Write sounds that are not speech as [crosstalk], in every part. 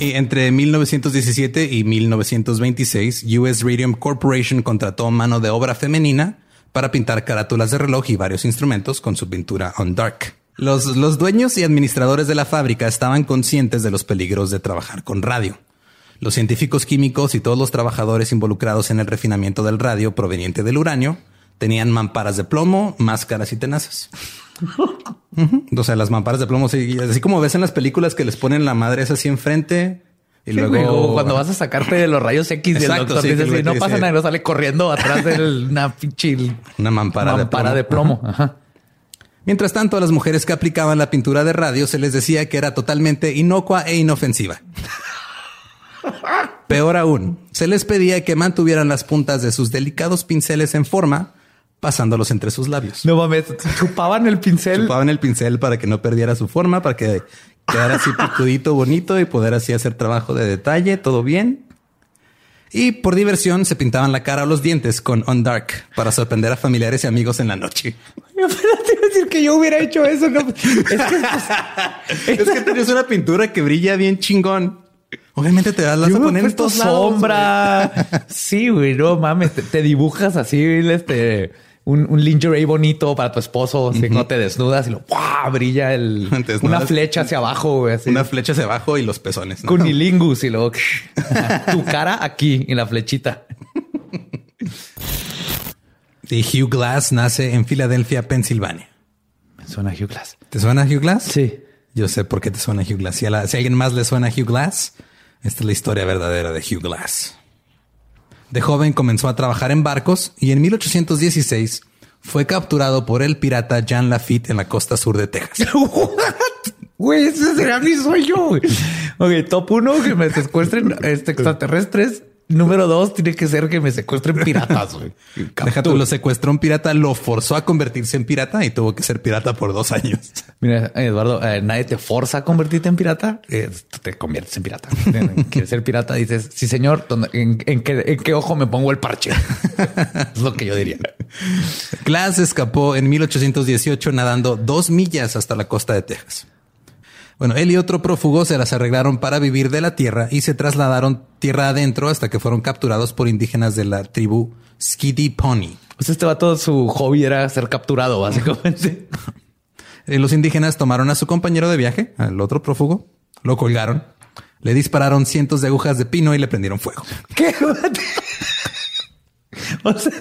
entre 1917 y 1926, US Radium Corporation contrató mano de obra femenina para pintar carátulas de reloj y varios instrumentos con su pintura on dark. Los, los dueños y administradores de la fábrica estaban conscientes de los peligros de trabajar con radio. Los científicos químicos y todos los trabajadores involucrados en el refinamiento del radio proveniente del uranio tenían mamparas de plomo, máscaras y tenazas. O sea, las mamparas de plomo, así como ves en las películas que les ponen la madre esa así enfrente. Y luego cuando vas a sacarte de los rayos X del doctor, dices, no pasa nada, no sale corriendo atrás de una pinche una mampara, de plomo. Mientras tanto, a las mujeres que aplicaban la pintura de radio se les decía que era totalmente inocua e inofensiva. [laughs] Peor aún, se les pedía que mantuvieran las puntas de sus delicados pinceles en forma pasándolos entre sus labios. No mames, chupaban el pincel. Chupaban el pincel para que no perdiera su forma, para que quedara así [laughs] picudito, bonito y poder así hacer trabajo de detalle, todo bien. Y por diversión se pintaban la cara o los dientes con On Dark para sorprender a familiares y amigos en la noche. Te decir que yo hubiera hecho eso. No. Es que, tienes una pintura que brilla bien chingón. Obviamente te vas a poner en sombra. sí, güey, no mames, te, te dibujas así, este un, un, lingerie bonito para tu esposo, si no te desnudas y lo brilla el, [laughs] una flecha hacia abajo. Una flecha hacia abajo y los pezones. ¿no? Cunilingus y luego [laughs] tu cara aquí en la flechita. [laughs] Y Hugh Glass nace en Filadelfia, Pensilvania. Me suena Hugh Glass. ¿Te suena Hugh Glass? Sí. Yo sé por qué te suena Hugh Glass. Si a, si a alguien más le suena Hugh Glass, esta es la historia verdadera de Hugh Glass. De joven comenzó a trabajar en barcos y en 1816 fue capturado por el pirata Jean Lafitte en la costa sur de Texas. [laughs] Güey, ese será mi sueño. Ok, top uno, que me secuestren este, extraterrestres Número dos, tiene que ser que me secuestren piratas. Deja tú, lo secuestró un pirata, lo forzó a convertirse en pirata y tuvo que ser pirata por dos años. Mira, Eduardo, eh, nadie te forza a convertirte en pirata. Eh, te conviertes en pirata. [laughs] Quieres ser pirata, dices, sí, señor, ¿en, qué, ¿en, qué, ojo me pongo el parche? [laughs] es lo que yo diría. Glass escapó en 1818 nadando dos millas hasta la costa de Texas. Bueno, él y otro prófugo se las arreglaron para vivir de la tierra y se trasladaron tierra adentro hasta que fueron capturados por indígenas de la tribu Skiddy Pony. Pues este todo su hobby era ser capturado, básicamente. [laughs] Eh, los indígenas tomaron a su compañero de viaje, al otro prófugo, lo colgaron, le dispararon cientos de agujas de pino y le prendieron fuego. ¿Qué? [laughs] o sea,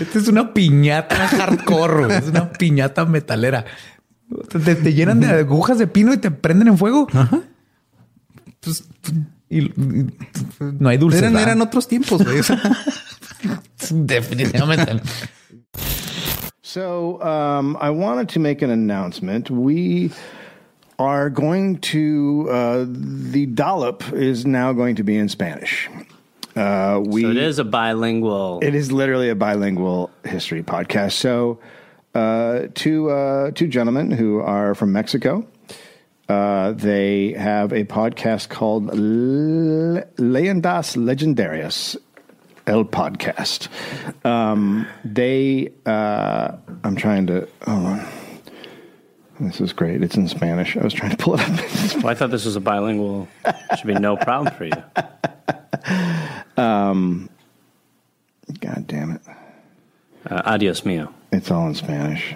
esta es una piñata hardcore, es una piñata metalera. Te, llenan de agujas de pino y te prenden en fuego. Ajá. Pues, y, no hay dulces. Eran, eran otros tiempos. [laughs] Definitivamente. So um, I wanted to make an announcement. We are going to uh, the dollop is now going to be in Spanish. Uh, we, so it is a bilingual. It is literally a bilingual history podcast. So uh, two uh, two gentlemen who are from Mexico. Uh, they have a podcast called Leyendas Legendarias, El Podcast. Um, they, uh, I'm trying to, hold on. This is great. It's in Spanish. I was trying to pull it up. [laughs] well, I thought this was a bilingual. Should be no problem for you. Um, God damn it. Uh, adios mio. It's all in Spanish.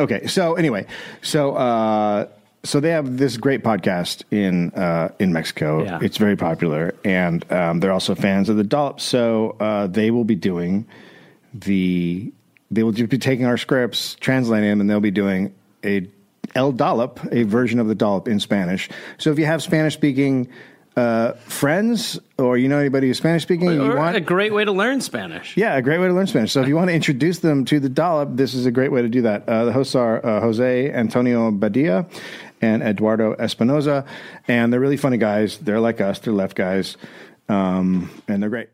Okay, so anyway, so uh, so they have this great podcast in uh, in Mexico. Yeah. It's very popular, and um, they're also fans of the dollop. So uh, they will be doing the they will just be taking our scripts, translating them, and they'll be doing a El Dollop, a version of the dollop in Spanish. So if you have Spanish speaking uh, friends or you know anybody who's Spanish speaking, you want a great way to learn Spanish. yeah, a great way to learn Spanish. So if you want to introduce them to the dollop, this is a great way to do that. Uh, the hosts are uh, Jose Antonio Badia and Eduardo Espinoza, and they're really funny guys. They're like us. They're left guys, um, and they're great.